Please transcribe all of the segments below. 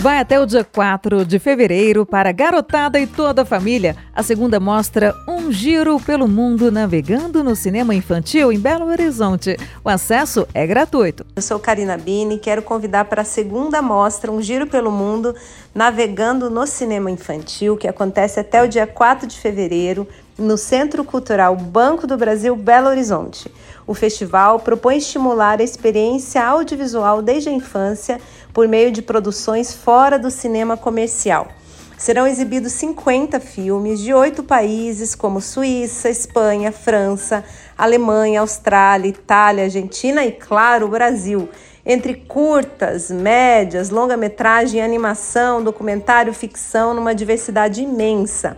Vai até o dia 4 de fevereiro para garotada e toda a família. A segunda mostra Um Giro pelo Mundo Navegando no Cinema Infantil em Belo Horizonte. O acesso é gratuito. Eu sou Karina Bini e quero convidar para a segunda mostra Um Giro pelo Mundo Navegando no Cinema Infantil, que acontece até o dia 4 de fevereiro no Centro Cultural Banco do Brasil Belo Horizonte. O festival propõe estimular a experiência audiovisual desde a infância por meio de produções fora do cinema comercial. Serão exibidos 50 filmes de oito países, como Suíça, Espanha, França, Alemanha, Austrália, Itália, Argentina e, claro, o Brasil. Entre curtas, médias, longa-metragem, animação, documentário, ficção, numa diversidade imensa.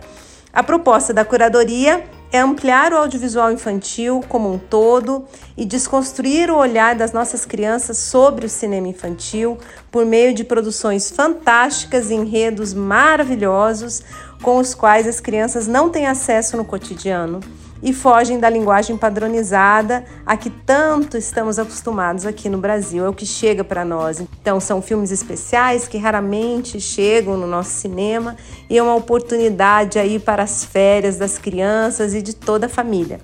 A proposta da curadoria é ampliar o audiovisual infantil como um todo e desconstruir o olhar das nossas crianças sobre o cinema infantil por meio de produções fantásticas e enredos maravilhosos com os quais as crianças não têm acesso no cotidiano e fogem da linguagem padronizada a que tanto estamos acostumados aqui no Brasil, é o que chega para nós. Então, são filmes especiais que raramente chegam no nosso cinema e é uma oportunidade aí para as férias das crianças e de toda a família.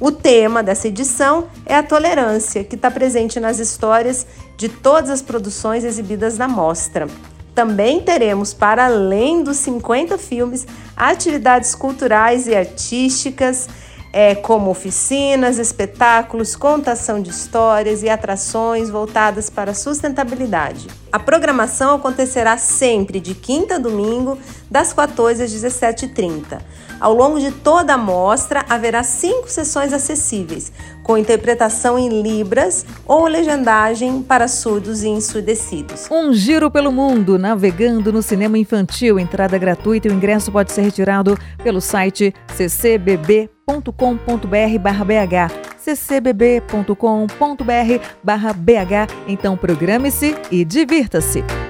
O tema dessa edição é a tolerância, que está presente nas histórias de todas as produções exibidas na mostra. Também teremos, para além dos 50 filmes, atividades culturais e artísticas é, como oficinas, espetáculos, contação de histórias e atrações voltadas para a sustentabilidade. A programação acontecerá sempre de quinta a domingo, das 14 às 17h30. Ao longo de toda a mostra, haverá cinco sessões acessíveis, com interpretação em Libras ou legendagem para surdos e ensurdecidos. Um giro pelo mundo, navegando no cinema infantil. Entrada gratuita e o ingresso pode ser retirado pelo site ccbb.com ccbb.com.br/bh ccbb.com.br/bh. Então programe-se e divirta-se.